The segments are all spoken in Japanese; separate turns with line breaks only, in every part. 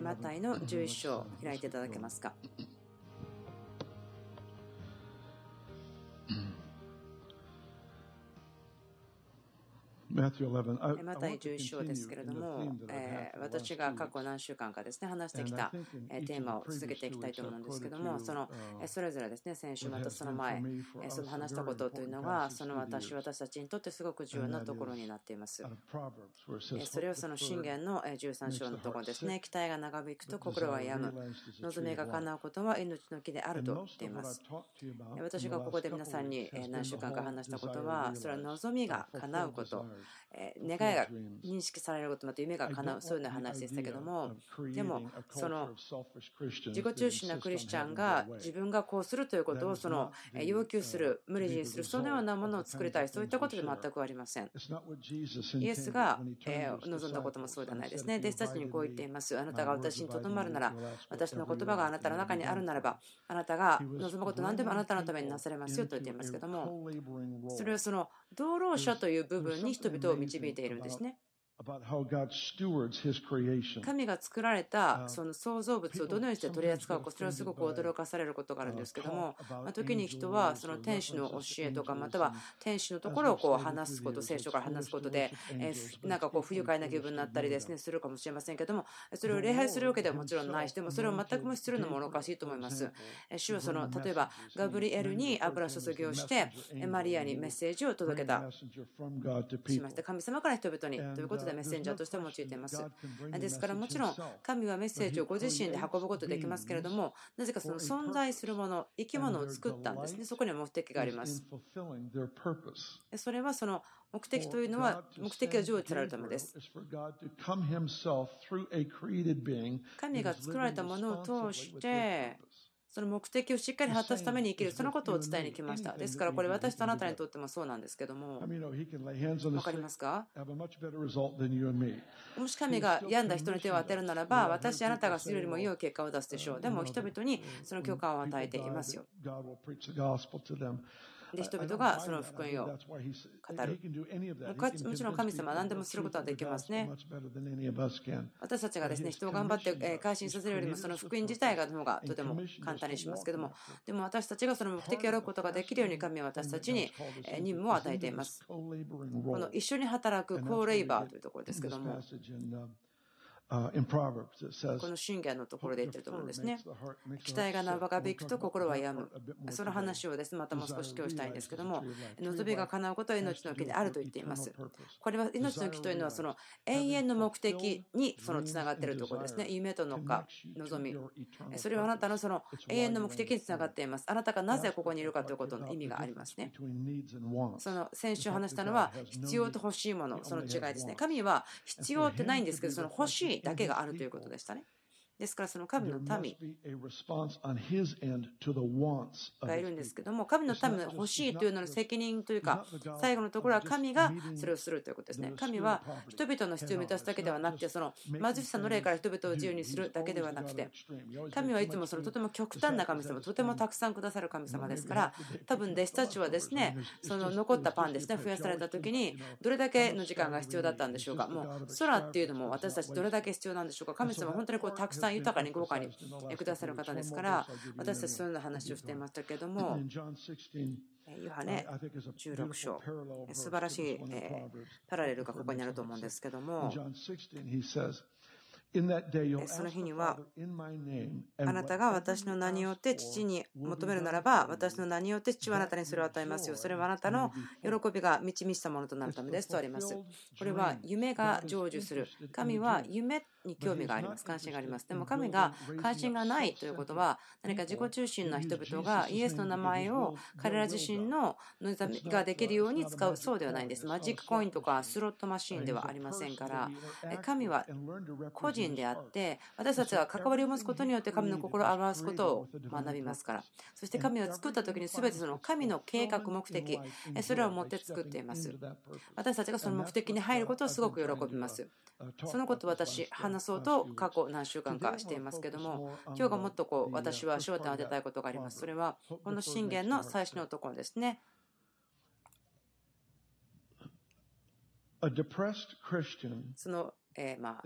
マタイの11章開いていただけますか？マタイ11章ですけれども、私が過去何週間かですね話してきたテーマを続けていきたいと思うんですけれども、そ,のそれぞれですね先週、またその前、その話したことというのが、その私、私たちにとってすごく重要なところになっています。それはその信玄の13章のところですね、期待が長引くと心は病む、望みが叶うことは命の木であると言っています。私がここで皆さんに何週間か話したことは、それは望みが叶うこと。願いが認識されることまた夢が叶うそういう話でしたけどもでもその自己中心なクリスチャンが自分がこうするということをその要求する無理にするそのようなものを作りたいそういったことで全くありません。イエスが望んだこともそうではないですね。弟子たちにこう言っています。あなたが私にとどまるなら私の言葉があなたの中にあるならばあなたが望むこと何でもあなたのためになされますよと言っていますけどもそれはその道路者という部分に人々を導いているんですね。神が作られたその創造物をどのようにして取り扱うかそれはすごく驚かされることがあるんですけども、まあ、時に人はその天使の教えとかまたは天使のところをこう話すこと聖書から話すことでえーなんかこう不愉快な気分になったりですねするかもしれませんけどもそれを礼拝するわけではもちろんないしでもそれを全く無視するのもおかしいと思います。えー主はその例えばガブリエルに油注ぎをしてえーマリアにメッセージを届けたし.まして神様から人々にということでメッセンジャーとして用いています。ですからもちろん。神はメッセージをご自身で運ぶことできますけれどもなぜかその存在するもの生き物を作ったん。ですねそこには目的があります.それはその目的というのは目的が成就されるためです神が作られたものを通して.その目的をしっかり果たすために生きるそのことを伝えに来ました。ですからこれ私とあなたにとってもそうなん。ですけどもわかりますか.もし神が病ん。だ人に手を当てるならば私あなたがするよりも良い結果を出すでしょうでも人々にその許可を与えていますよで人々がその福音を
語
語る。もちろん神様は何でもすることはできますね。私たちがですね人を頑張ってえー改心させるよりもその福音自体がの方がとても簡単にしますけどもでも私たちがその目的をやることができるように神は私たちにえー任務を与えています。この一緒に働くコーレイバーというところですけどもこの信玄のところで言ってると思うんですね。期待が長引くと心は病む。その話をですね、またもう少し今日したいんですけども、望みが叶うことは命の木であると言っています。これは命の木というのはその永遠の目的にそのつながっているところですね。夢とのか望み。それはあなたのその永遠の目的につながっています。あなたがなぜここにいるかということの意味がありますね。その先週話したのは必要と欲しいもの、その違いですね。神は必要ってないんですけど、その欲しいだけがあるということでしたね。ですからその神の民がいるんですけども神の民の欲しいというのの責任というか最後のところは神がそれをするということですね。神は人々の必要を満たすだけではなくてその貧しさの霊から人々を自由にするだけではなくて神はいつもそのとても極端な神様とてもたくさんくださる神様ですから多分弟子たちはですねその残ったパンですね増やされた時にどれだけの時間が必要だったんでしょうか。もう空っていうのも私たちどれだけ必要なんでしょうか。神様は本当にこうたくさんさん豊かに豪華にくださる方ですから私たちそういうような話をしていましたけれどもヨハネ16章素晴らしいパラレルがここにあると思うんですけどもその日にはあなたが私の名によって父に求めるならば私の名によって父はあなたにそれを与えますよ。それはあなたの喜びが満ち満ちたものとなるためです。とあります。これは夢が成就する。神は夢に興味があります。関心があります。でも神が関心がないということは何か自己中心な人々がイエスの名前を彼ら自身のができるように使うそうではないんです。マジックコインとかスロットマシーンではありませんから。神は個人であって私たちは関わりを持つことによって神の心を表すことを学びますから。そして神を作った時に全てその神の計画目的それを持って作っています。私たちがその目的に入ることをすごく喜びます。そのことを私話そうと過去何週間かしていますけども今日がもっとこう私は焦点を当てたいことがあります。それはこの信玄の最初のところですね。そのえー、まあ、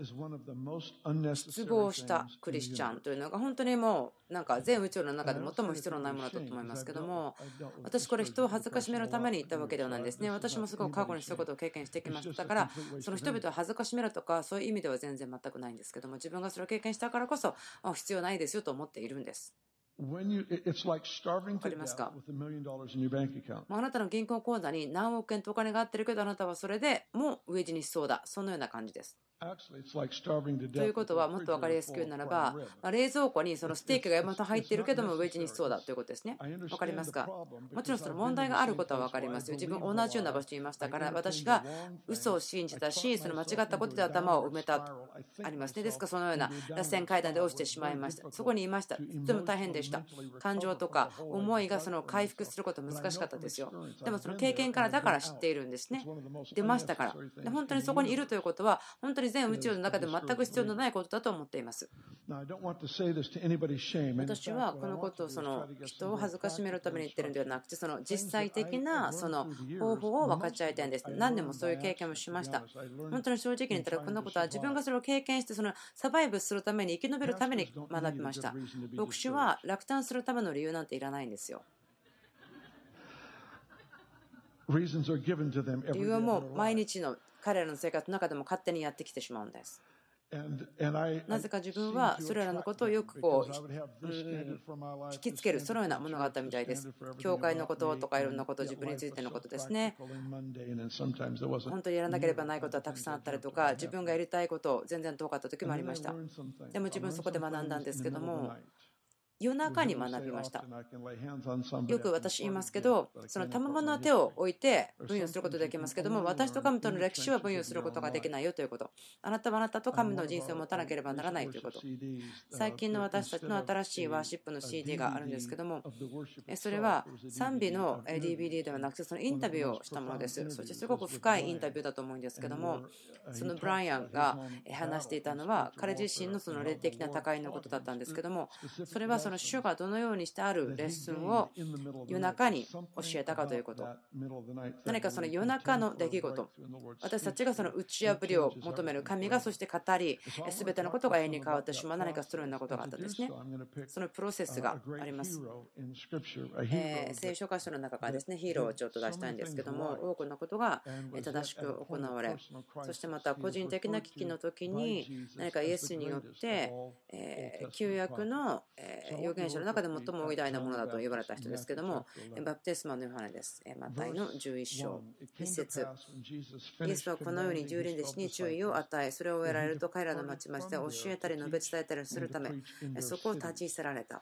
失望したクリスチャンというのが本当にもうなんか全宇宙の中で最も必要のないものだと思いますけども私これ人を恥ずかしめるために言ったわけではないんですね。私もすごく過去にそういうことを経験してきましたからその人々を恥ずかしめるとかそういう意味では全然全くないんですけども自分がそれを経験したからこそ必要ないですよと思っているんです。わかりますか？あなたの銀行口座に何億円とお金があってるけどあなたはそれでもう飢え死にしそうだそのような感じです。ということはもっと分かりやすく言うならば、ま冷蔵庫にそのステーキが山と入っているけどもウェッジにしそうだということですね。分かりますか？もちろんその問題があることは分かりますよ。自分同じような場所にいましたから私が嘘を信じたしその間違ったことで頭を埋めたありますね。ですからそのような螺旋階段で落ちてしまいました。そこにいました。とても大変でした。感情とか思いがその回復すること難しかったですよ。でもその経験からだから知っているんですね。出ましたから。本当にそこにいるということは本当に全宇宙の中で全く必要のないことだと思っています。私はこのことをその人を恥ずかしめるために言ってるんではなくてその実際的なその方法を分かち合いたいんです。何年もそういう経験をしました。本当に正直に言ったらこんなことは自分がそれを経験してそのサバイブするために生き延びるために学びました。牧師は落胆するための理由なんていらないんですよ。理由はもう毎日の彼らの生活の中でも勝手にやってきてしまうんです。なぜか自分はそれらのことをよくこう、うん、引きつけるそのようなものがあったみたいです。教会のこととかいろんなこと、自分についてのことですね。本当にやらなければないことはたくさんあったりとか、自分がやりたいこと全然遠かった時もありました。でも自分そこで学んだんですけども、夜中に学びました。よく私言いますけど、その賜物の手を置いて分与することできますけども、私と神との歴史は分与することができないよということ。あなたはあなたと神の人生を持たなければならないということ。最近の私たちの新しいワーシップの CD があるんですけども、それは賛美の DVD ではなくて、そのインタビューをしたものです。そしてすごく深いインタビューだと思うんですけども、そのブライアンが話していたのは、彼自身のその霊的な高いのことだったんですけども、それはその主がどのようにしてあるレッスンを夜中に教えたかということ。何かその夜中の出来事、私たちがその打ち破りを求める神がそして語り、すべてのことが縁に変わってしまう何かそのようなことがあったんですね。そのプロセスがあります。えー、聖書箇所の中からですね、ヒーローをちょっと出したいんですけども、多くのことが正しく行われ、そしてまた個人的な危機の時に何かイエスによって、え旧約の預言者の中で最も偉大なものだと言われた人ですけども、バプテスマのヨハネです。マタイの11章、1節イエスはこのように十輪弟子に注意を与え、それを得られると彼らの町々で教えたり述べ伝えたりするため、そこを立ち去られた。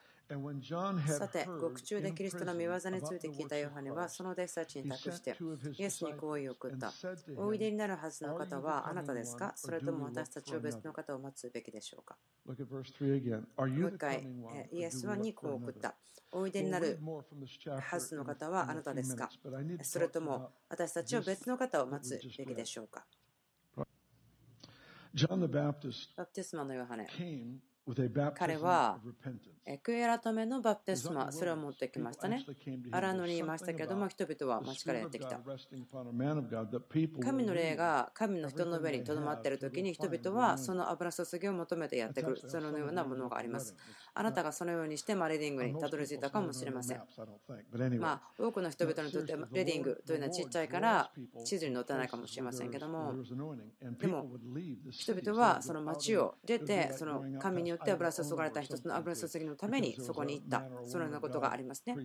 さて、獄中でキリストの見業について聞いたヨハネは、その弟子たちに託して、イエスに好意を送った。おいでになるはずの方はあなたですか？それとも私たちを別の方を待つべきでしょうか？もう一回、イエスはにこう送った。おいでになるはずの方はあなたですか？それとも私たちを別の方を待つべきでしょうか？バプテスマのヨハネ彼は悔い改めのバプテスマ、それを持ってきましたね。荒野にいましたけれども、人々は街からやってきた。神の霊が神の人の上にとどまっている時に、人々はその油注ぎを求めてやってくる、そのようなものがあります。あなたがそのようにしてレディングにたどり着いたかもしれません。まあ、多くの人々にとってレディングというのはちっちゃいから地図に載ってないかもしれませんけども、でも、人々はその街を出て、その神によって油注がれた一つの油注ぎのためにそこに行った、そのようなことがありますね。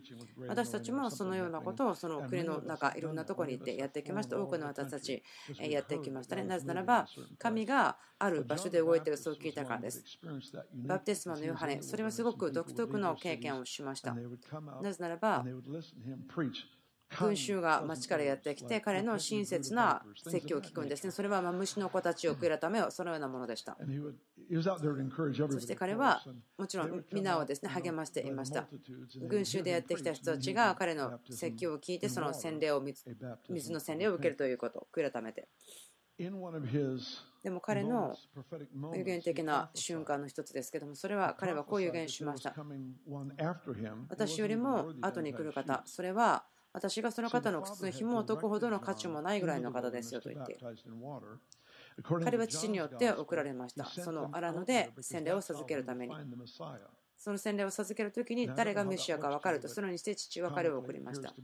私たちもそのようなことをその国の中、いろんなところに行ってやってきました。多くの私たちやってきましたね。なぜならば、神がある場所で動いているそう聞いたからです。バプテスマのヨハネ、それはすごく独特の経験をしました。なぜならば、群衆が町からやってきて彼の親切な説教を聞くんですね。それは虫の子たちを食いるためそのようなものでした。そして彼はもちろん皆をですね励ましていました。群衆でやってきた人たちが彼の説教を聞いてその洗礼を水の洗礼を受けるということを悔い改めて。でも彼の予言的な瞬間の一つですけども、それは彼はこう予言しました。私よりも後に来る方、それは私がその方の靴の紐を解くほどの価値もないぐらいの方ですよと言っている。彼は父によって送られました。その荒野で洗礼を授けるために。その洗礼を授けるときに誰がメシアか分かると、そのようにして父は彼を送りました。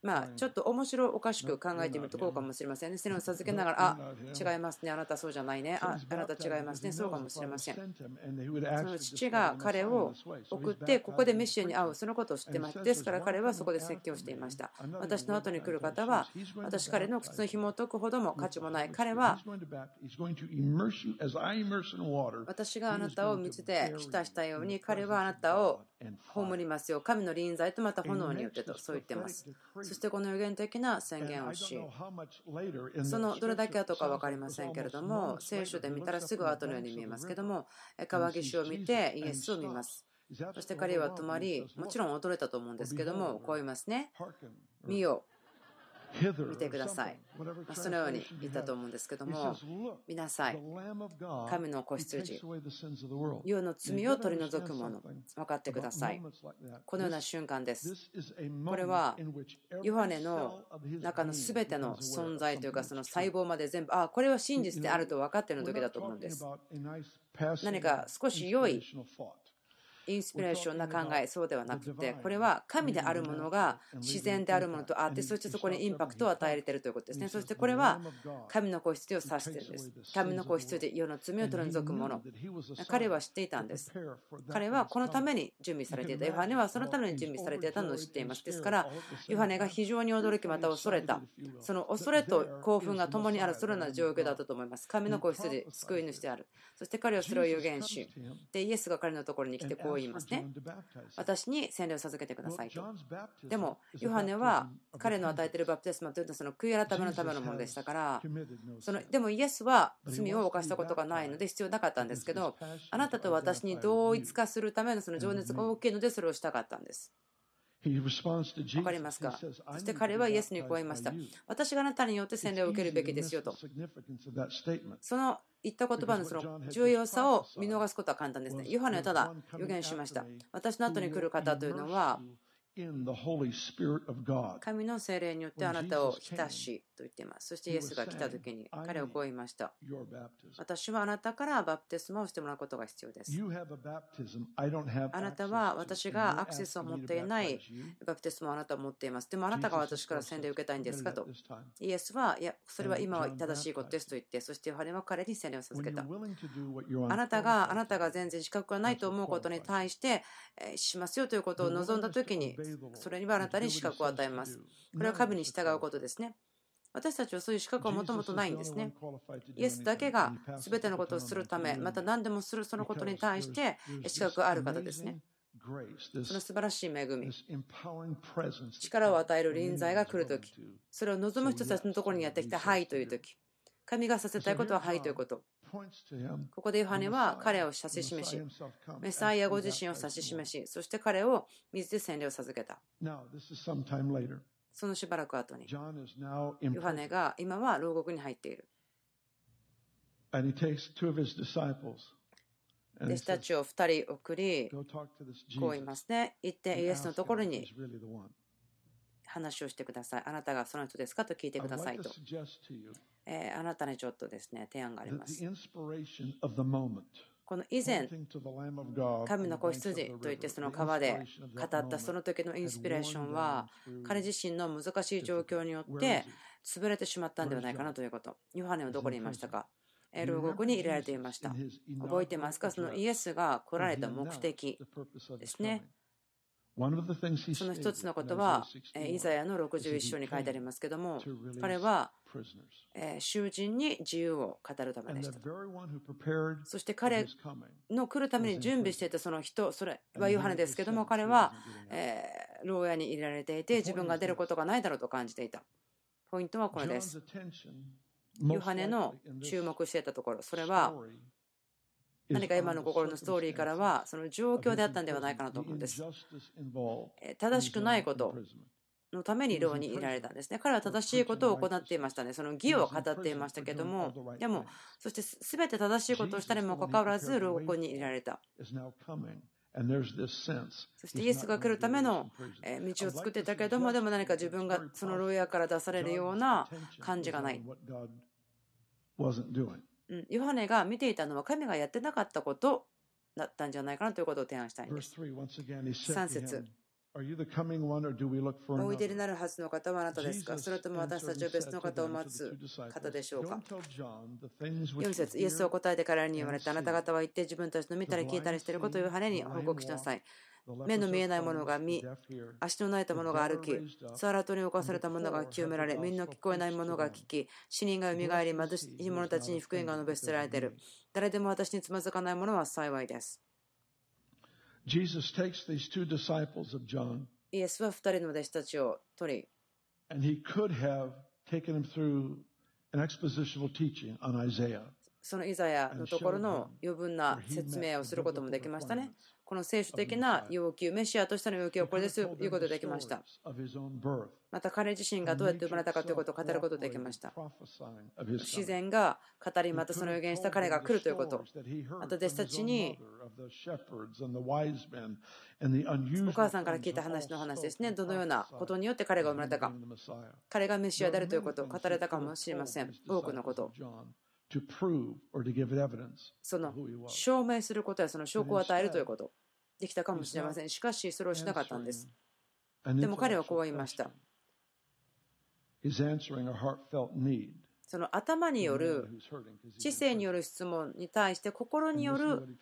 まあ、ちょっと面白おかしく考えてみるとこうかもしれませんね。それを授けながら、あ、違いますね。あなたそうじゃないね。あ、あなた違いますね。そうかもしれません。その父が彼を送って、ここでメシアに会う、そのことを知ってます。ですから彼はそこで説教していました。私の後に来る方は、私彼の靴の紐を解くほども価値もない。彼は、私があなたを水で浸したように、彼はあなたを葬りますよ。神の臨在とまた炎によってと、そう言ってます。そしてこの予言的な宣言をし、そのどれだけ後か分かりませんけれども、聖書で見たらすぐ後のように見えますけども、川岸を見てイエスを見ます。そして彼は止まり、もちろん驚いたと思うんですけども、こう言いますね。見よ、見てください。そのように言ったと思うんですけども、見なさい。神の子羊、世の罪を取り除くもの、分かってください。このような瞬間です。これは、ヨハネの中の全ての存在というか、その細胞まで全部、あ、これは真実であると分かっている時だと思うんです。何か少し良いインスピレーションな考え、そうではなくて、これは神であるものが自然であるものとあって、そしてそこにインパクトを与えているということですね。そしてこれは神の子羊を指しているんです。神の子羊、世の罪を取り除くもの。彼は知っていたんです。彼はこのために準備されていた。ヨハネはそのために準備されていたのを知っています。ですから、ヨハネが非常に驚き、また恐れた。その恐れと興奮が共にある、そのような状況だったと思います。神の子羊、救い主である。そして彼はそれを予言し、で、イエスが彼のところに来てこう言いますね。私に洗礼を授けてくださいと。でも、ヨハネは彼の与えているバプテスマというのはその悔い改めのためのものでしたから、そのでもイエスは罪を犯したことがないので必要なかったんですけど、あなたと私に同一化するためのその情熱が大きいのでそれをしたかったんです。わかりますか？そして彼はイエスにこう言いました。私があなたによって洗礼を受けるべきですよと。その言った言葉のその重要さを見逃すことは簡単ですね。ヨハネはただ予言しました。私の後に来る方というのは、神の精霊によってあなたを浸しと言っています。そしてイエスが来た時に彼はこう言いました。私はあなたからバプテスマをしてもらうことが必要です。あなたは私がアクセスを持っていないバプテスマをあなたは持っています。でもあなたが私から洗礼を受けたいんですかと。イエスは、いや、それは今は正しいことですと言って、そしてヨハネは彼に洗礼を授けた。あなたが、あなたが全然資格がないと思うことに対して、しますよということを望んだ時に、それにはあなたに資格を与えます。これは神に従うことですね。私たちはそういう資格はもともとないんですね。イエスだけが全てのことをするため、また何でもするそのことに対して資格がある方ですね。その素晴らしい恵み、力を与える臨在が来るとき、それを望む人たちのところにやってきた、はいというとき、神がさせたいことははいということ。ここでヨハネは彼を指し示し、メサイアご自身を指し示し、そして彼を水で洗礼を授けた。そのしばらく後に、ヨハネが今は牢獄に入っている。弟子たちを2人送り、こう言いますね。行ってイエスのところに話をしてください。あなたがその人ですかと聞いてくださいと。えー、あなたにちょっとですね、提案があります。この以前、神の子羊といってその川で語ったその時のインスピレーションは、彼自身の難しい状況によって潰れてしまったんではないかなということ。ヨハネはどこにいましたか？牢獄に入れられていました。覚えてますか？そのイエスが来られた目的ですね。その一つのことは、イザヤの61章に書いてありますけども、彼は囚人に自由を語るためでした。そして彼の来るために準備していたその人、それはヨハネですけども、彼は牢屋に入れられていて、自分が出ることがないだろうと感じていた。ポイントはこれです。ヨハネの注目していたところ、それは何か今の心のストーリーからはその状況であったんではないかなと思うんです。正しくないことのために牢にいられたんですね。彼は正しいことを行っていましたね。その義を語っていましたけども、でも、そして全て正しいことをしたにもかかわらず、牢獄にいられた。そしてイエスが来るための道を作っていたけれども、でも何か自分がその牢屋から出されるような感じがない。ヨハネが見ていたのは神がやってなかったことだったんじゃないかなということを提案したいんです。3節おいでになるはずの方はあなたですか？それとも私たちは別の方を待つ方でしょうか ?4 節イエスを答えて彼らに言われてあなた方は言って自分たちの見たり聞いたりしていることを羽に報告しなさい。目の見えないものが見、足のないたものが歩き、サーラトに侵された者が清められ、耳の聞こえない者が聞き、死人が蘇り、貧しい者たちに福音が述べ捨てられている。誰でも私につまずかない者は幸いです。イエスは二人の弟子たちを取り、そのイザヤのところの余分な説明をすることもできましたね。この聖書的な要求、メシアとしての要求はこれですということができました。また彼自身がどうやって生まれたかということを語ることができました。自然が語り、またその予言した彼が来るということ。また弟子たちにお母さんから聞いた話の話ですね。どのようなことによって彼が生まれたか。彼がメシアであるということを語れたかもしれません。多くのこと。その証明することやその証拠を与えるということ。できたかもしれません。しかし、それをしなかったんです。でも彼はこう言いました。その頭による、知性による質問に対して心による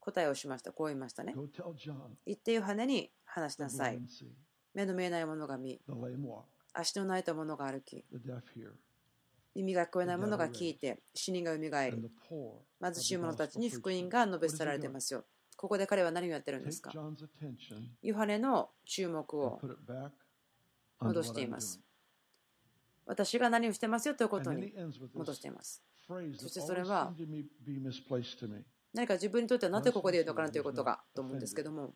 答えをしました。こう言いましたね。言ってヨハネに話しなさい。目の見えないものが見、足のないたものが歩き、耳が聞こえないものが聞いて、死人が蘇り、貧しい者たちに福音が述べ伝えられていますよ。ここで彼は何をやってるんですか？ヨハネの注目を戻しています。私が何をしてますよということに戻しています。そしてそれは何か自分にとってはなぜここで言うのかなということがと思うんですけども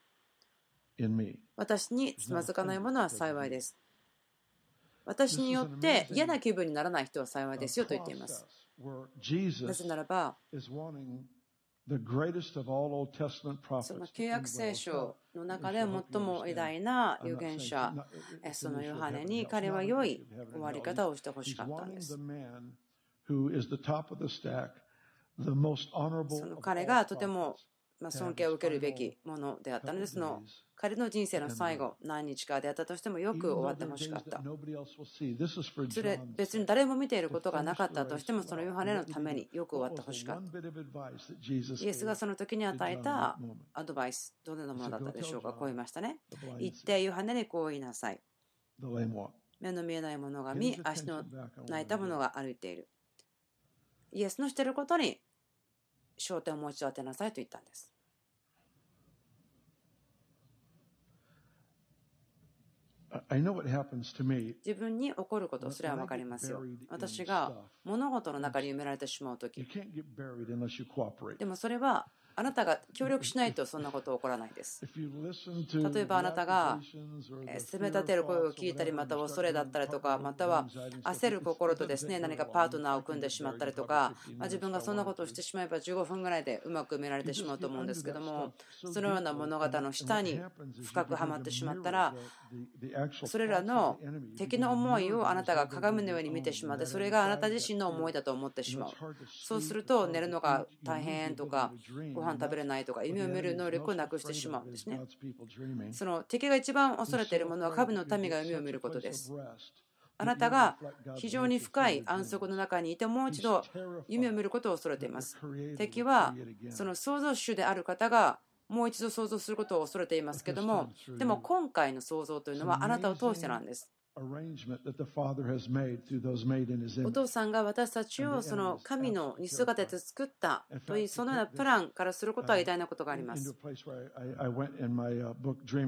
私につまずかないものは幸いです。私によって嫌な気分にならない人は幸いですよと言っています。なぜならばその旧約聖書の中で最も偉大な預言者、そのヨハネに彼は良い終わり方をしてほしかったんです。その彼がとても尊敬を受けるべきものであったので、その彼の人生の最後、何日かであったとしてもよく終わってほしかった。それ別に誰も見ていることがなかったとしても、そのヨハネのためによく終わってほしかった。イエスがその時に与えたアドバイス、どのようなものだったでしょうか、こう言いましたね。行ってヨハネにこう言いなさい。目の見えないものが見、足の泣いたものが歩いている。イエスのしていることに焦点をもう一度当てなさいと言ったんです。自分に起こることすら分かりますよ。私が物事の中に埋められてしまうとき。でもそれはあなたが協力しないとそんなこと起こらないです。例えばあなたが責め立てる声を聞いたりまた恐れだったりとかまたは焦る心とですね何かパートナーを組んでしまったりとか、ま自分がそんなことをしてしまえば15分ぐらいでうまく埋められてしまうと思うんですけどもそのような物語の下に深くはまってしまったらそれらの敵の思いをあなたが鏡のように見てしまってそれがあなた自身の思いだと思ってしまうそうすると寝るのが大変とかご飯食べれないとか夢を見る能力をなくしてしまうんですね。その敵が一番恐れているものは神の民が夢を見ることです。あなたが非常に深い安息の中にいてもう一度夢を見ることを恐れています。敵はその創造主である方がもう一度想像することを恐れていますけどもでも今回の想像というのはあなたを通してなんですお父さんが私たちをその神の似姿で作ったというそのようなプランからすることは偉大なことがあります。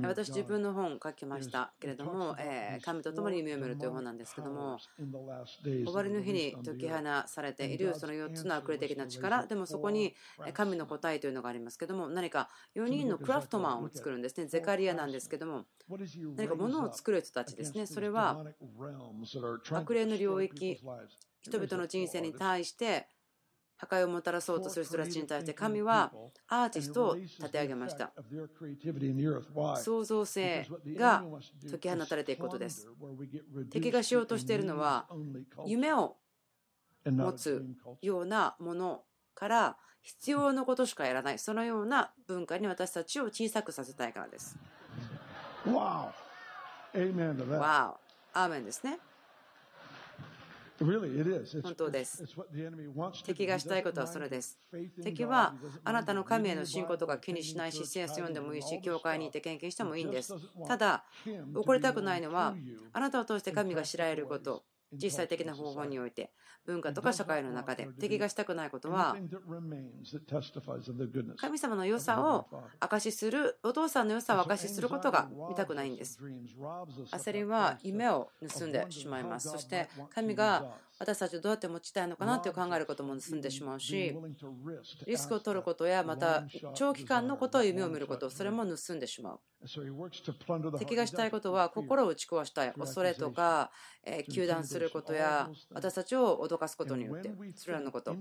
私自分の本を書きましたけれども、神と共に夢を見るという本なんですけども、終わりの日に解き放されているその4つの悪霊的な力、でもそこに神の答えというのがありますけども、何か4人のクラフトマンを作るんですね、ゼカリアなんですけども、何か物を作る人たちですね、それはは悪霊の領域人々の人生に対して破壊をもたらそうとする人たちに対して神はアーティストを立て上げました。創造性が解き放たれていくことです。敵がしようとしているのは夢を持つようなものから必要なことしかやらない。そのような文化に私たちを小さくさせたいからです。
わお。
アーメンですね。本当です。敵がしたいことはそれです。敵はあなたの神への信仰とか気にしないし、聖書読んでもいいし、教会に行って献金してもいいんです。ただ、怒りたくないのは、あなたを通して神が知られること、実際的な方法において文化とか社会の中で敵がしたくないことは神様の良さを証しするお父さんの良さを証しすることが見たくないんです。焦りは夢を盗んでしまいます。そして神が私たちをどうやって持ちたいのかなと考えることも盗んでしまうしリスクを取ることやまた長期間のことを夢を見ることそれも盗んでしまう。敵がしたいことは心を打ち壊したい恐れとか糾弾することや私たちを脅かすことによってそれらのこと。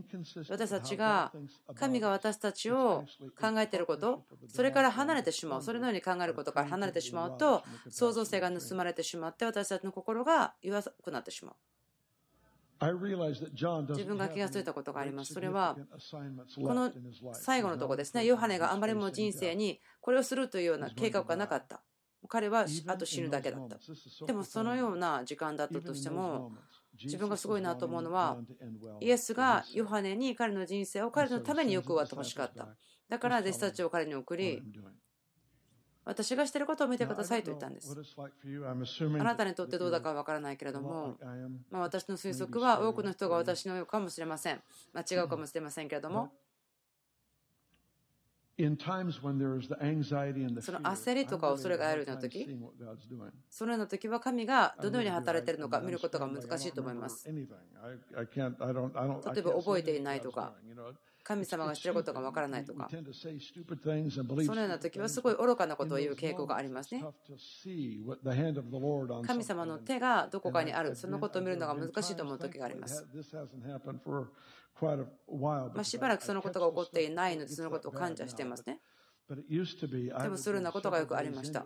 私たちが神が私たちを考えていることそれから離れてしまう。それのように考えることから離れてしまうと創造性が盗まれてしまって私たちの心が弱くなってしまう自分が気が付いたことがあります。それは、この最後のところですね、ヨハネがあまりも人生にこれをするというような計画がなかった。彼はあと死ぬだけだった。でもそのような時間だったとしても、自分がすごいなと思うのは、イエスがヨハネに彼の人生を彼のためによく終わってほしかった。だから弟子たちを彼に送り、私がしていることを見てくださいと言ったんです。あなたにとってどうだかわからないけれども、まあ、私の推測は多くの人が私のようかもしれません。間違うかもしれませんけれども、その焦りとか恐れがあるような時そのような時は神がどのように働いているのか見ることが難しいと思います。例えば覚えていないとか、神様がしていることがわからないとか、そのような時はすごい愚かなことを言う傾向がありますね。神様の手がどこかにある、そのことを見るのが難しいと思う時があります。まあ、しばらくそのことが起こっていないので、そのことを感謝していますね。でも、そういうようなことがよくありました。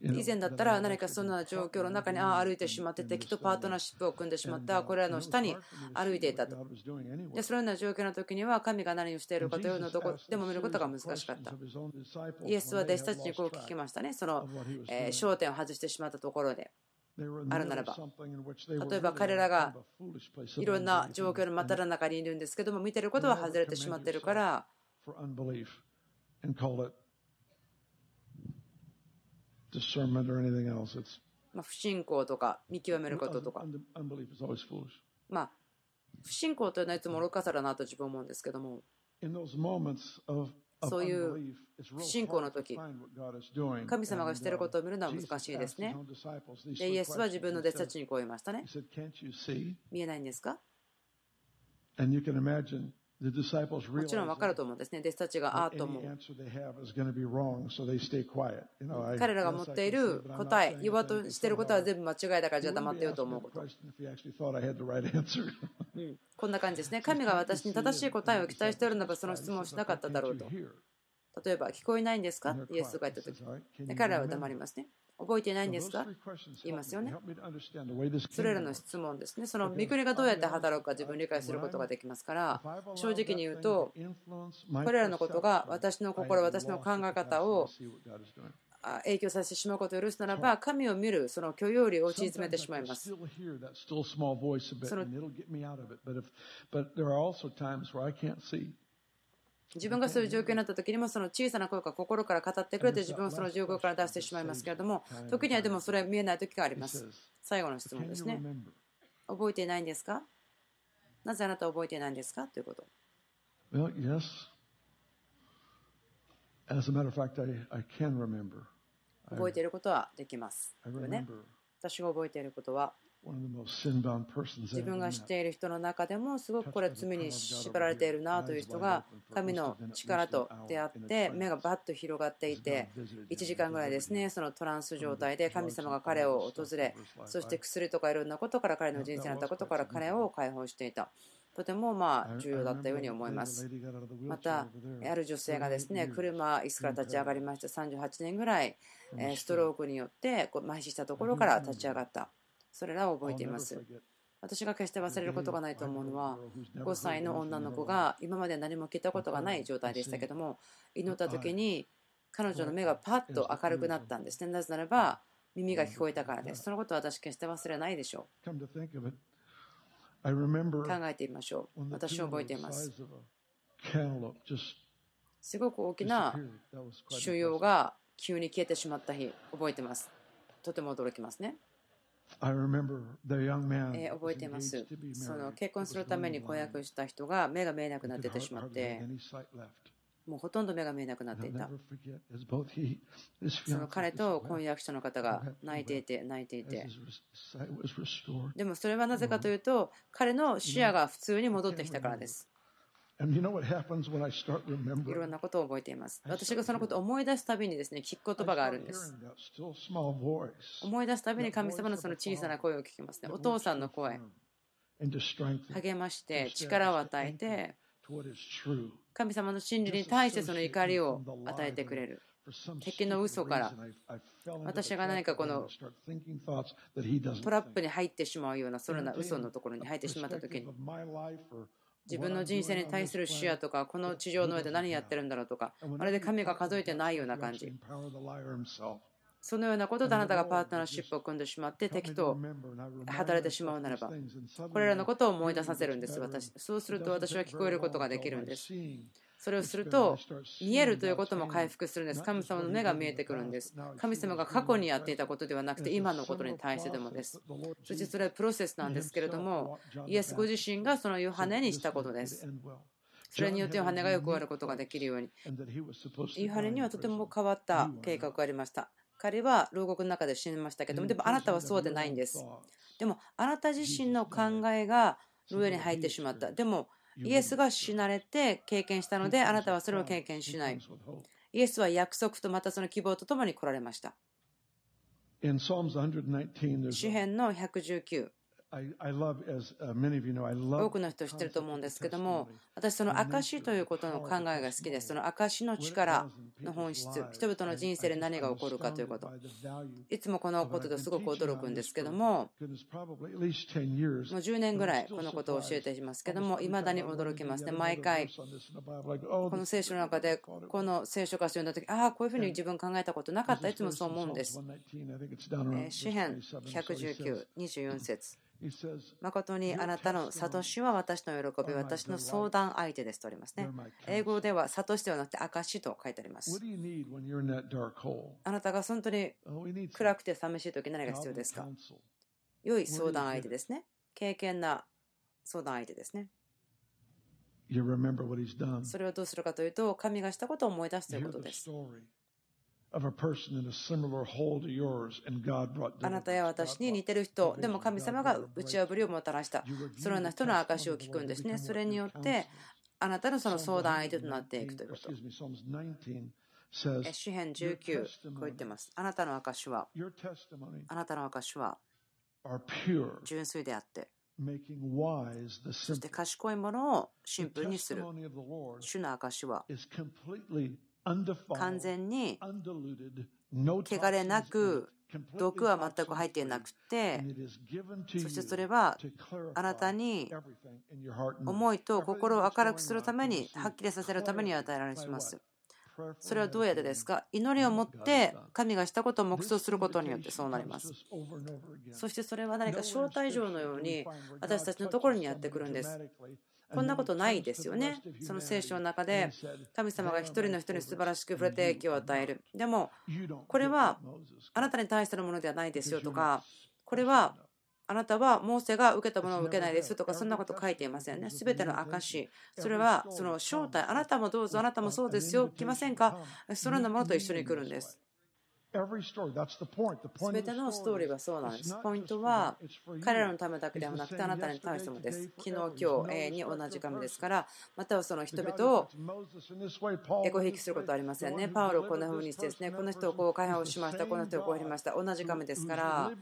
以前だったら何かそんな状況の中にあ歩いてしまって敵とパートナーシップを組んでしまったこれらの下に歩いていたと。でそのような状況の時には神が何をしているかというのをどこでも見ることが難しかった。イエスは弟子たちにこう聞きましたね。その、え焦点を外してしまったところで。あるならば。例えば彼らがいろんな状況の真っただ中にいるんですけども見てることは外れてしまってるからまあ、不信仰とか見極めることとか。まあ、不信仰というのはいつも愚かさだなと自分は思うんですけども、そういう不信仰の時神様がしていることを見るのは難しいですね。でイエスは自分の弟子たちにこう言いましたね。見えないんですか？もちろん分かると思うんですね。弟子たちがああと思う。彼らが持っている答え、言わとしていることは全部間違いだからじゃあ黙ってようと思うこと。うん、こんな感じですね。神が私に正しい答えを期待しているならばその質問をしなかっただろうと。例えば、聞こえないんですか？イエスが言ったとき。彼らは黙りますね。覚えていないんですか？言いますよね。それらの質問ですね。その御国がどうやって働くか自分理解することができますから、正直に言うと、これらのことが私の心、私の考え方を影響させてしまうことを許すならば、神を見るその許容量を縮めてしまいます。その自分がそういう状況になった時にもその小さな声が心から語ってくれて自分をその状況から出してしまいますけれども時にはでもそれは見えない時があります。最後の質問ですね。覚えていないんですか？なぜあなたは覚えていないんですか？ということ。
Well, yes. As a matter of fact, I, I can remember.
覚えていることはできます。ね、私が覚えていることは自分が知っている人の中でもすごくこれ罪に縛られているなという人が神の力と出会って目がバッと広がっていて1時間ぐらいですねそのトランス状態で神様が彼を訪れそして薬とかいろんなことから彼の人生になったことから彼を解放していた。とてもまあ重要だったように思います。またある女性がですね車椅子から立ち上がりまして38年ぐらいストロークによって麻痺したところから立ち上がったそれらを覚えています。私が決して忘れることがないと思うのは5歳の女の子が今まで何も聞いたことがない状態でしたけども祈った時に彼女の目がパッと明るくなったんです。ねなぜならば耳が聞こえたからです。そのことは私決して忘れないでしょう。考えてみましょう。私は覚えています。すごく大きな収容が急に消えてしまった日覚えてます。とても驚きますねえ覚えています。その結婚するために婚約した人が目が見えなくなっててしまって、もうほとんど目が見えなくなっていた。その彼と婚約者の方が泣いていて、泣いていて。でもそれはなぜかというと、彼の視野が普通に戻ってきたからです。いろんなことを覚えています。私がそのことを思い出すたびにですね、聞く言葉があるんです。思い出すたびに神様のその小さな声を聞きますね。お父さんの声。励まして、力を与えて、神様の真理に対してその怒りを与えてくれる。敵の嘘から私が何かこのトラップに入ってしまうようなそのような嘘のところに入ってしまった時に自分の人生に対する視野とか、この地上の上で何やってるんだろうとか、まるで神が数えてないような感じ。そのようなことであなたがパートナーシップを組んでしまって敵と働いてしまうならば、これらのことを思い出させるんです、私。そうすると私は聞こえることができるんです。それをすると見えるということも回復するんです。神様の目が見えてくるんです。神様が過去にやっていたことではなくて今のことに対してでもです。そしてそれはプロセスなんですけれどもイエスご自身がそのヨハネにしたことです。それによってヨハネがよく終わることができるように。ヨハネにはとても変わった計画がありました。彼は牢獄の中で死にましたけどもでもあなたはそうでないんです。でもあなた自身の考えが上に入ってしまった。でもイエスが死なれて経験したので、あなたはそれを経験しない。イエスは約束とまたその希望とともに来られました。詩篇の119。多くの人知ってると思うんですけども、私、その証ということの考えが好きです。その証の力の本質、人々の人生で何が起こるかということ。いつもこのことですごく驚くんですけども、もう10年ぐらいこのことを教えていますけども、いまだに驚きますね。毎回、この聖書の中で、この聖書歌詞を読んだとき、ああ、こういうふうに自分考えたことなかった。いつもそう思うんです。詩篇119、24節。誠にあなたの悟しは私の喜び、私の相談相手ですとありますね。英語では悟しではなくて証と書いてあります。あなたが本当に暗くて寂しい時何が必要ですか？良い相談相手ですね。経験な相談相手ですね。それをどうするかというと、神がしたことを思い出すということです。あなたや私に似てる人、でも神様が打ち破りをもたらした、そのような人の証を聞くんですね。それによって、あなたのその相談相手となっていくということ。詩編19、こう言ってます。あなたの証は、あなたの証は、純粋であって、そして賢いものをシンプルにする。主の証は、完全に汚れなく毒は全く入っていなくてそしてそれはあなたに思いと心を明るくするためにはっきりさせるために与えられます。それはどうやってですか？祈りを持って神がしたことを黙想することによってそうなります。そしてそれは何か招待状のように私たちのところにやってくるんです。こんなことないですよね。その聖書の中で神様が一人の人に素晴らしく触れて影響を与える。でも、これはあなたに対してのものではないですよとか、これはあなたはモーセが受けたものを受けないですとか、そんなこと書いていませんね。すべての証。それはその正体。あなたもどうぞ、あなたもそうですよ。来ませんか？そのようなものと一緒に来るんです。すべてのストーリーはそうなんです。ポイントは彼らのためだけではなくてあなたに対してもです。昨日、今日永遠に同じ神ですから、またはその人々をエコ引きすることはありませんね。パウロこんな風にしてですね、この人をこう解放しました、この人をこうやりました。同じ神ですから、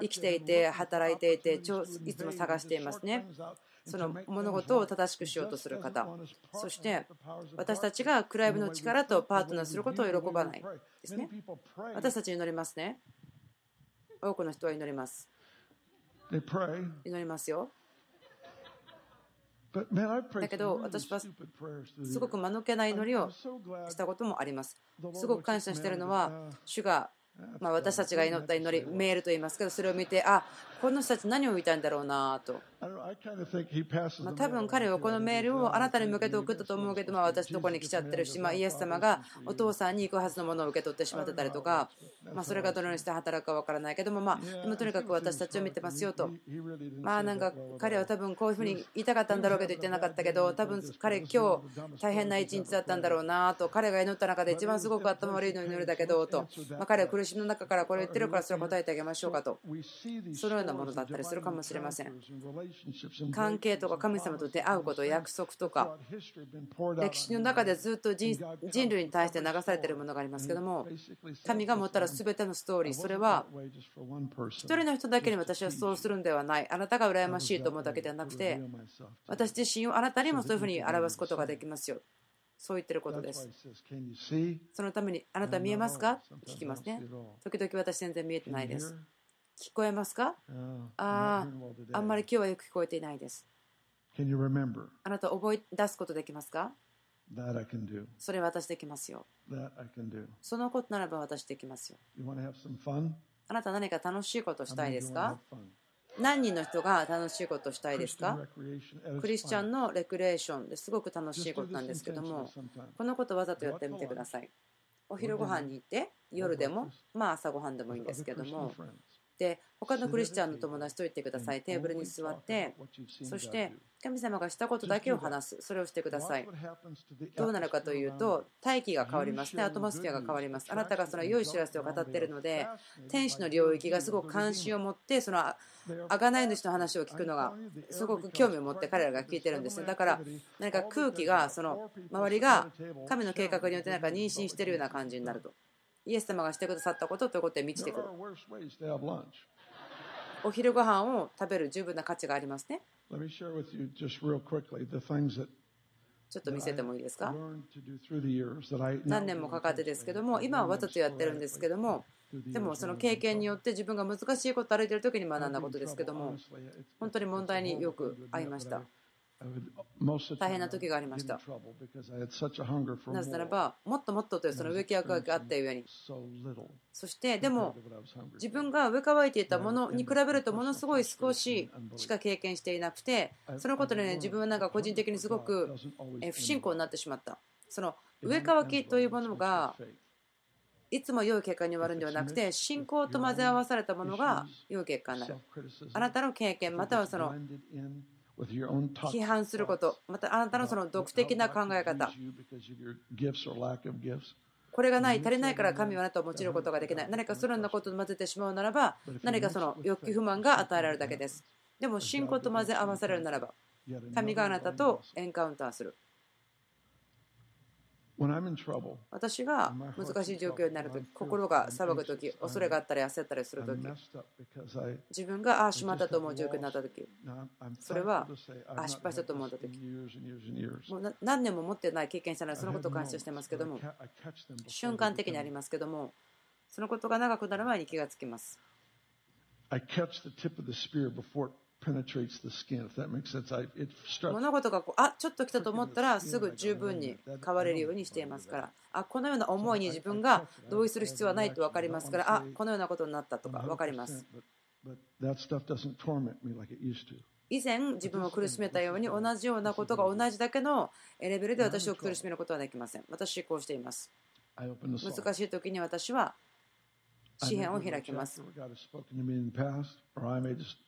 生きていて、働いていて、いつも探していますね。その物事を正しくしようとする方そして私たちがクライブの力とパートナーすることを喜ばないですね私たち祈りますね多くの人は祈ります祈りますよ。だけど私はすごく間抜けな祈りをしたこともあります。すごく感謝しているのは主がまあ、私たちが祈った祈りメールと言いますけどそれを見てあこの人たち何を言いたいんだろうなと。まあ、多分彼はこのメールをあなたに向けて送ったと思うけど、まあ、私のところに来ちゃってるし、まあ、イエス様がお父さんに行くはずのものを受け取ってしまってたりとか、まあ、それがどのようにして働くか分からないけども、まあ、でもとにかく私たちを見てますよと、まあなんか彼は多分こういうふうに言いたかったんだろうけど言ってなかったけど、多分彼、今日大変な一日だったんだろうなと、彼が祈った中で一番すごく頭悪いのに祈るだけどと、まあ、彼は苦しみの中からこれ言ってるからそれを答えてあげましょうかと、そのようなものだったりするかもしれません。関係とか神様と出会うこと、約束とか、歴史の中でずっと人類に対して流されているものがありますけども、神が持ったら全てのストーリー、それは一人の人だけに私はそうするんではない、あなたが羨ましいと思うだけではなくて、私自身をあなたにもそういうふうに表すことができますよ。そう言ってることです。そのために、あなた見えますか？聞きますね。時々私全然見えてないです。聞こえますか？ああ、あんまり今日はよく聞こえていないです。あなた覚え出すことできますか？それ私できますよ。そのことならば私できますよ。あなた何か楽しいことしたいですか？何人の人が楽しいことしたいですか？クリスチャンのレクレーションですごく楽しいことなんですけども、このことわざとやってみてください。お昼ご飯に行って、夜でも、まあ朝ごはんでもいいんですけども、で他のクリスチャンの友達と言ってください。テーブルに座ってそして神様がしたことだけを話す。それをしてください。どうなるかというと大気が変わりますね。アトモスフェアが変わります。あなたがその良い知らせを語っているので天使の領域がすごく関心を持ってその贖い主の話を聞くのがすごく興味を持って彼らが聞いてるんですだから何か空気がその周りが神の計画によってなんか妊娠しているような感じになるとイエス様がしてくださったことということで満ちてくる。お昼ご飯を食べる十分な価値がありますね。ちょっと見せてもいいですか？何年もかかってですけども、今はわざとやってるんですけども、でもその経験によって自分が難しいことを歩いている時に学んだことですけども、本当に問題によく合いました。大変な時がありました。なぜならば、もっともっとというその植木役があったゆえに。そして、でも、自分が植え替えていたものに比べると、ものすごい少ししか経験していなくて、そのことで、ね、自分はなんか個人的にすごく不信仰になってしまった。その植え替きというものが、いつも良い結果に終わるんではなくて、信仰と混ぜ合わされたものが良い結果になる。あなたの経験、またはその批判すること、またあなたのその独的な考え方、これがない、足りないから神はあなたを用いることができない、何かそのようなことと混ぜてしまうならば、何かその欲求不満が与えられるだけです。でも信仰と混ぜ合わされるならば、神があなたとエンカウンターする。私が難しい状況になるとき、心が騒ぐとき、恐れがあったり焦ったりするとき、自分がああ、しまったと思う状況になったとき、それはあ失敗したと思ったとき、もう何年も持ってない経験者ならそのことを感謝してますけども、瞬間的にありますけども、そのことが長くなる前に気がつきます。物事がこうあちょっと来たと思ったらすぐ十分に変われるようにしていますから。あこのような思いに自分が同意する必要はないと分かりますからあこのようなことになったとか分かります。以前自分を苦しめたように同じようなことが同じだけのレベルで私を苦しめることはできません。私こうしています。難しい時に私は詩篇を開きます。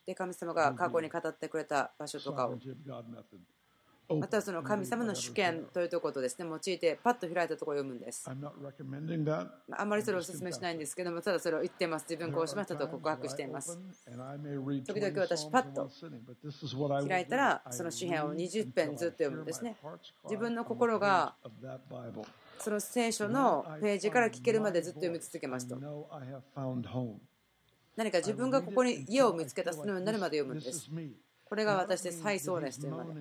で、神様が過去に語ってくれた場所とかを、またその神様の主権というところですね、用いてパッと開いたところを読むんです。あんまりそれをお勧めしないんですけども、ただそれを言ってます。自分こうしましたと告白しています。時々私、パッと開いたら、その詩篇を20編ずっと読むんですね。自分の心がその聖書のページから聞けるまでずっと読み続けますと。何か自分がここに家を見つけたそのようになるまで読むんです。これが私で再ソーレスというもの。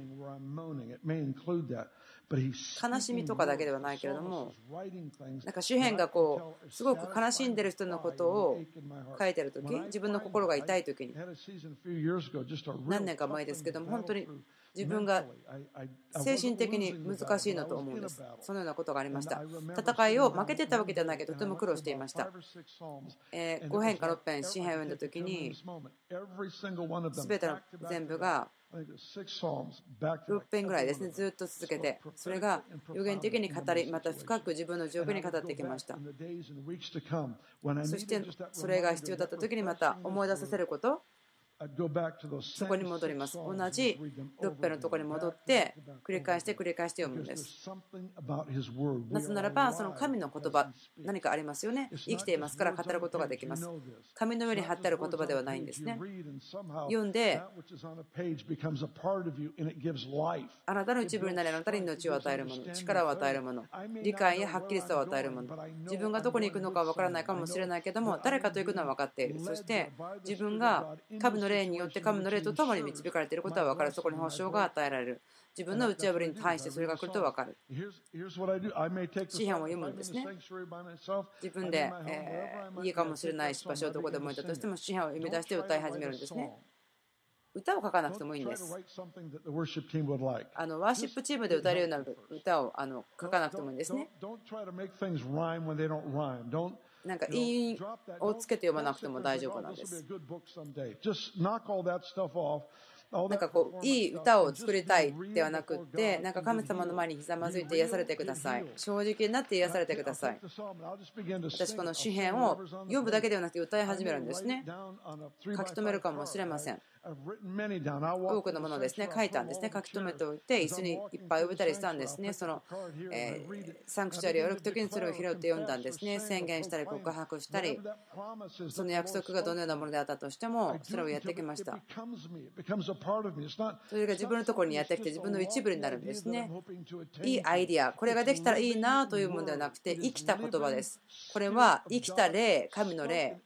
悲しみとかだけではないけれどもなんか主編がこうすごく悲しんでる人のことを書いてる時自分の心が痛い時に何年か前ですけども本当に自分が精神的に難しいのと思うんです。そのようなことがありました。戦いを負けてたわけじゃないけど、とても苦労していました。え5編か6編、詩編を読んだ時に、全ての全部が6編ぐらいですね、ずっと続けて、それが予言的に語り、また深く自分の状況に語ってきました。そして、それが必要だった時にまた思い出させること。そこに戻ります。同じロッペのところに戻って繰り返して繰り返して読むんです。なぜならば、その神の言葉、何かありますよね。生きていますから語ることができます。紙の上に貼ってある言葉ではないんですね。読んで、あなたの一部になり、あなたに命を与えるもの、力を与えるもの、理解やはっきりさを与えるもの、自分がどこに行くのか分からないかもしれないけども、誰かと行くのは分かっている。そして自分が神の霊によって神の霊と共に導かれていることは分かる。そこに保証が与えられる。自分の打ち破りに対してそれが来ると分かる。詩篇を読むんですね。自分で、えー、家かもしれないし、場所どこでもいたとしても詩篇を読み出して歌い始めるんですね。歌を書かなくてもいいんです。あのワーシップチームで歌えるような歌をあの書かなくてもいいんですね。なんか、いをつけて読まなくても大丈夫なんです。なんかこういい歌を作りたいではなくってなんか神様の前にひざまずいて癒されてください。正直になって癒されてください。私この詩篇を読むだけではなくて歌い始めるんですね。書き留めるかもしれません多くのものをですね書いたんですね。書き留めておいて椅子にいっぱい呼べたりしたんですね。その、えー、サンクチュアリを歩く時にそれを拾って読んだんですね宣言したり告白したりその約束がどのようなものであったとしてもそれをやってきました。それが自分のところにやってきて自分の一部になるんですね。いいアイディア。これができたらいいなというものではなくて生きた言葉です。これは生きた霊神の霊。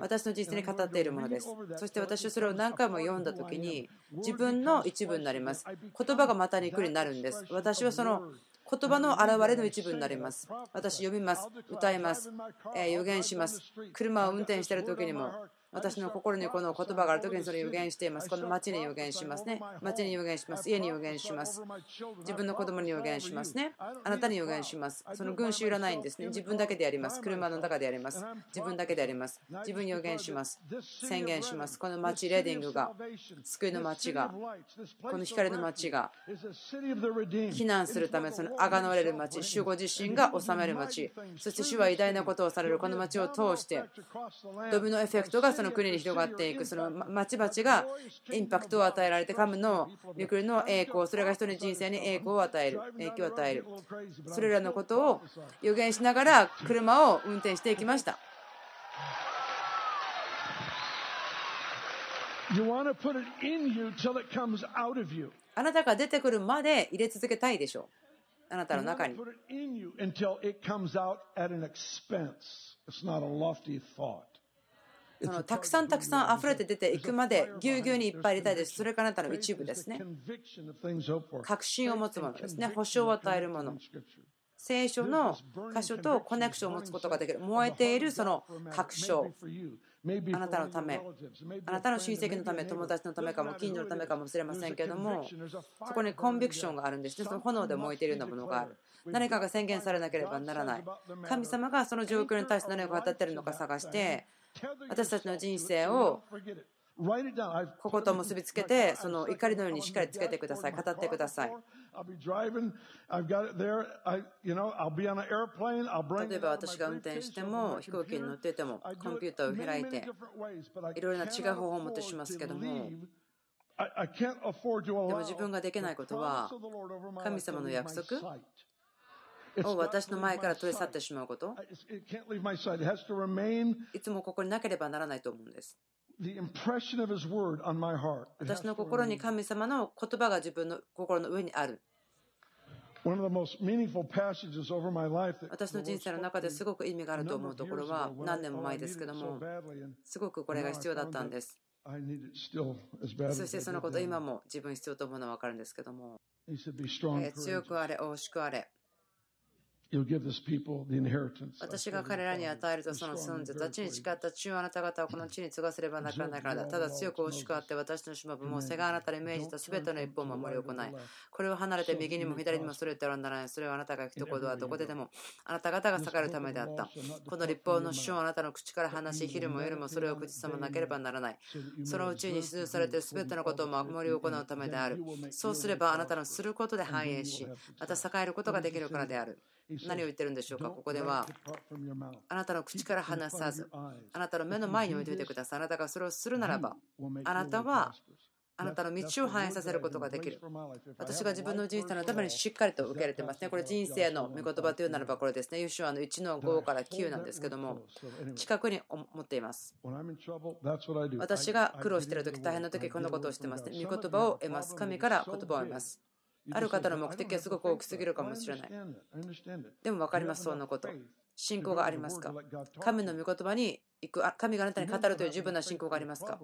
私の人生に語っているものです。そして私はそれを何回も読んだ時に自分の一部になります言葉がまた肉になるんです私はその言葉の表れの一部になります。私読みます。歌います。えー、予言します。車を運転している時にも私の心にこの言葉がある時にそれを予言しています。この町に予言しますね。町に予言します。家に予言します。自分の子供に予言しますね。あなたに予言します。その群衆いらないんですね。自分だけでやります。車の中でやります。自分だけでやります。自分に予言します。宣言します。この町、レディングが、救いの町が、この光の町が、避難するため、そのあがなわれる町、主護自身が治める町、そして主は偉大なことをされるこの町を通して、ドミノエフェクトがその国に広がっていくその町々がインパクトを与えられて神の御国の栄光それが人の人生に栄光を与える影響を与えるそれらのことを予言しながら車を運転していきました。あなたが出てくるまで入れ続けたいでしょう。あなたの中に。そのたくさんたくさん溢れて出ていくまでぎゅうぎゅうにいっぱい入れたいです。それからあなたの一部ですね。確信を持つものですね。保証を与えるもの。聖書の箇所とコネクションを持つことができる。燃えているその確証。あなたのため、あなたの親戚のため、友達のためかも、近所のためかもしれませんけれども、そこにコンビクションがあるんですね。その炎で燃えているようなものがある。何かが宣言されなければならない。神様がその状況に対して何を語っているのか探して、私たちの人生をここと結びつけて、その怒りのようにしっかりつけてください。語ってください。例えば私が運転しても、飛行機に乗っていても、コンピューターを開いて、いろいろな違う方法を持ってしますけども、でも自分ができないことは、神様の約束を私の前から取り去ってしまうこと？いつもここになければならないと思うんです。私の心に神様の言葉が自分の心の上にある。私の人生の中ですごく意味があると思うところは何年も前ですけども、すごくこれが必要だったんです。そしてそのこと今も自分必要と思うのは分かるんですけども、強くあれ、大しくあれ。私が彼らに与えるとその住んでた地に誓った地をあなた方はこの地に継がせればならないからだ。ただ強く惜しくあって私のしもぶも背があなたに命じたすべての一本を守り行い。これを離れて右にも左にもそれてはならない。それはあなたが行くところはどこででもあなた方が栄えるためであった。この立法の主をあなたの口から話し、昼も夜もそれを口さまなければならない。そのうちに出されているすべてのことを守り行うためである。そうすればあなたのすることで繁栄し、また栄えることができるからである。何を言ってるんでしょうかここではあなたの口から離さずあなたの目の前に置いておいてくださいあなたがそれをするならばあなたはあなたの道を反映させることができる。私が自分の人生のためにしっかりと受け入れてますね。これ人生の御言葉というならばこれですね。ユシュアの1の5から9なんですけども、近くに思っています。私が苦労している時、大変な時、こんなことをしてますね。御言葉を得ます。神から言葉を得ます。ある方の目的はすごく大きすぎるかもしれない。でも分かります、そんなこと。信仰がありますか？神の御言葉に行く、神があなたに語るという十分な信仰がありますか？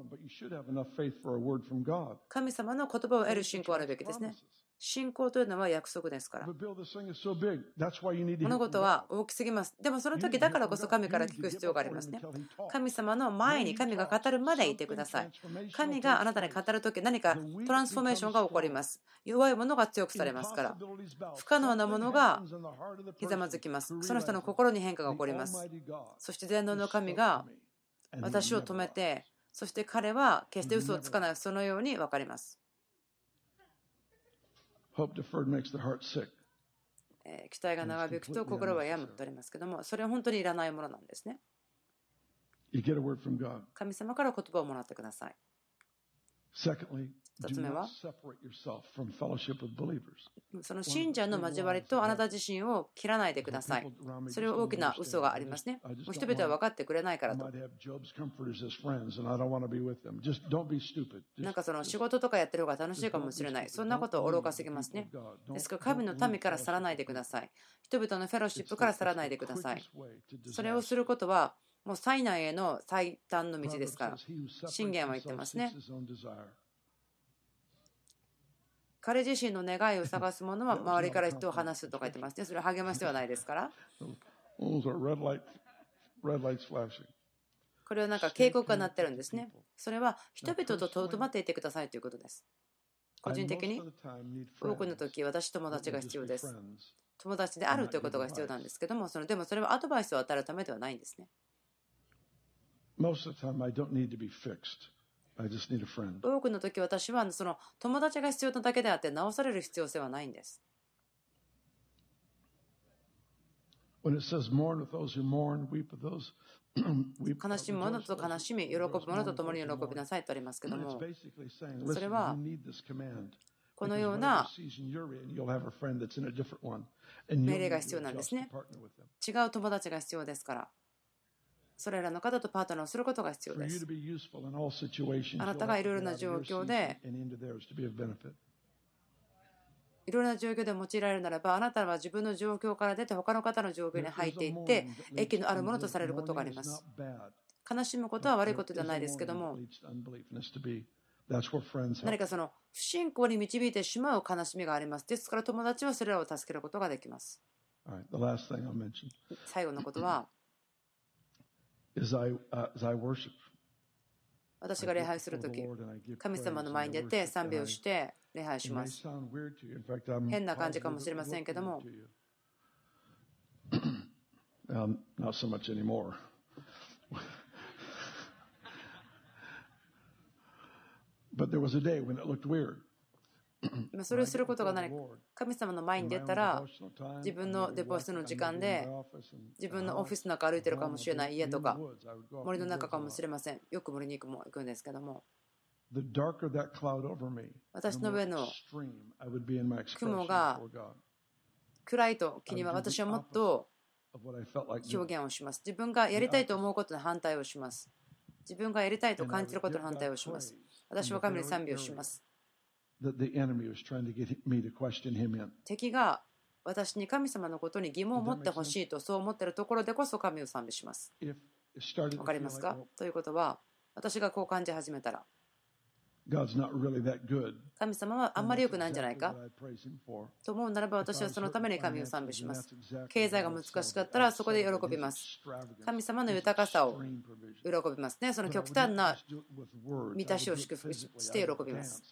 神様の言葉を得る信仰あるべきですね。信仰というのは約束ですから。物事は大きすぎます。でもその時だからこそ神から聞く必要がありますね。神様の前に神が語るまでいてください。神があなたに語る時何かトランスフォーメーションが起こります。弱いものが強くされますから。不可能なものがひざまずきます。その人の心に変化が起こります。そして全能の神が私を止めて、そして彼は決して嘘をつかない、そのように分かります。期待が長引くと心は病むとありますけども、それは本当にいらないものなんですね。神様から言葉をもらってください。2つ目は、その信者の交わりとあなた自身を切らないでください。それは大きな嘘がありますね。もう人々は分かってくれないからと。なんかその仕事とかやってる方が楽しいかもしれない。そんなことを愚かすぎますね。ですから神の民から去らないでください。人々のフェローシップから去らないでください。それをすることは、もう災難への最短の道ですから。信玄は言ってますね。彼自身の願いを探すものは 周りから人を話すとか言ってますね。それは励ましではないですから。これはなんか警告が鳴ってるんですね。それは人々ととどまっていてくださいということです。個人的に多くの時私友達が必要です。友達であるということが必要なんですけども、そのでもそれはアドバイスを与えるためではないんですね。多くの時私はその友達が必要なだけであって直される必要性はないんです。悲しむ者と悲しみ、喜ぶ者と共に喜びなさいとありますけども、それはこのような命令が必要なんですね。違う友達が必要ですから。それらの方とパートナーをすることが必要です。あなたがいろいろな状況で、いろいろな状況で用いられるならば、あなたは自分の状況から出て、他の方の状況に入っていって、益のあるものとされることがあります。悲しむことは悪いことではないですけども、何かその不信仰に導いてしまう悲しみがあります。ですから友達はそれらを助けることができます。最後のことは、私が礼拝するとき、神様の前に出て賛美をして礼拝します。変な感じかもしれませんけども、
not so much anymore.
それをすることがない。神様の前に出たら自分のデポストの時間で自分のオフィスの中歩いてるかもしれない家とか森の中かもしれません。よく森に行くも行くんですけども。私の上の雲が暗いときには私はもっと表現をします。自分がやりたいと思うことの反対をします。自分がやりたいと感じることの反対をします。私は神に賛美をします敵が私に神様のことに疑問を持ってほしいとそう思っているところでこそ神を賛美します。わかりますか？ということは私がこう感じ始めたら神様はあんまり良くないんじゃないか？と思うならば私はそのために神を賛美します。経済が難しかったらそこで喜びます。神様の豊かさを喜びますね。その極端な満たしを祝福して喜びます。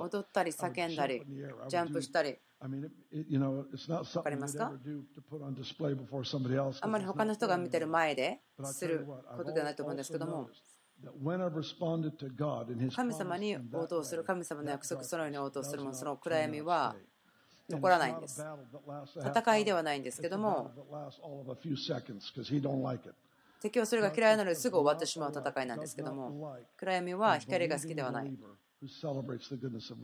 踊ったり叫んだり、ジャンプしたり。わかりますか？あんまり他の人が見てる前ですることではないと思うんですけども。神様に応答する神様の約束そのように応答するもその暗闇は残らないんです。戦いではないんですけども敵はそれが嫌いなのですぐ終わってしまう戦いなんですけども暗闇は光が好きではない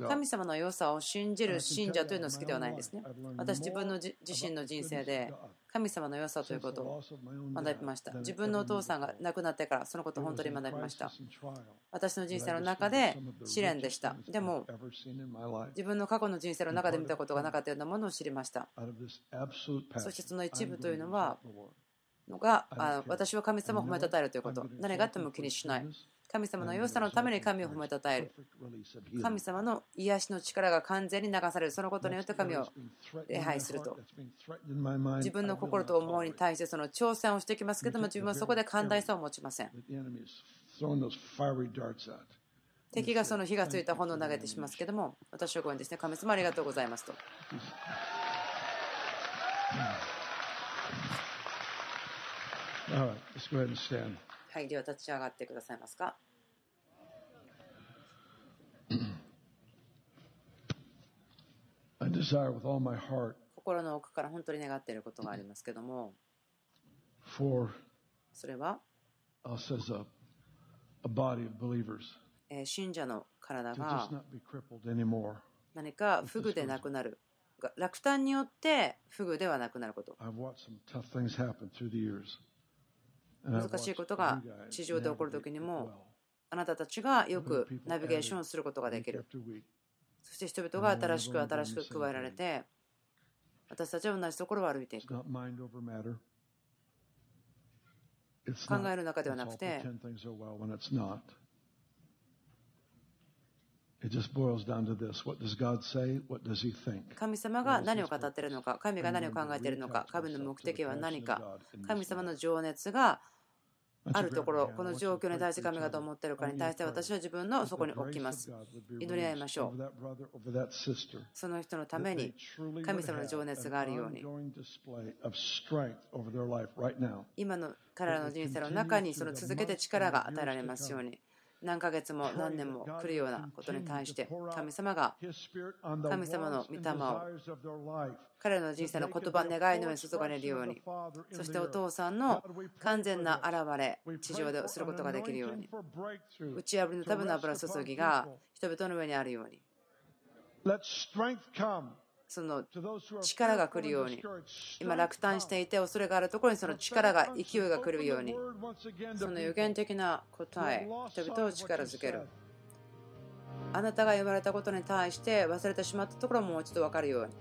神様の良さを信じる信者というのは好きではないんですね。私自分の自身の人生で神様の良さということを学びました。自分のお父さんが亡くなってからそのことを本当に学びました。私の人生の中で試練でした。でも自分の過去の人生の中で見たことがなかったようなものを知りました。そしてその一部というのはのが私は神様を褒めたたえるということ。何があっても気にしない。神様の良さのために神を褒めたたえる。神様の癒しの力が完全に流される。そのことによって神を礼拝すると。自分の心と思いに対してその挑戦をしてきますけども、自分はそこで寛大さを持ちません。敵がその火がついた炎を投げてしますけども、私はこうですね、神様ありがとうございますと。はい、では立ち上がってくださいますか？心の奥から本当に願っていることがありますけども、それは、信者の体が何か不具でなくなる。落胆によって不具ではなくなること。難しいことが地上で起こるときにもあなたたちがよくナビゲーションすることができる。そして人々が新しく新しく加えられて私たちは同じところを歩いていく。考える中ではなくて神様が何を語っているのか、神が何を考えているのか、神の目的は何か、神様の情熱があるところ、この状況に対して神がどう思っているかに対して私は自分のそこに置きます。祈り合いましょう。その人のために神様の情熱があるように。今の彼らの人生の中にその続けて力が与えられますように。何ヶ月も何年も来るようなことに対して神様が神様の御霊を彼らの人生の言葉願いの上に注がれるようにそしてお父さんの完全な現れ地上ですることができるように打ち破りのための油注ぎが人々の上にあるようにその力が来るように。今落胆していて恐れがあるところにその力が勢いが来るように。その予言的な答え人々を力づける。あなたが言われたことに対して忘れてしまったところももう一度分かるように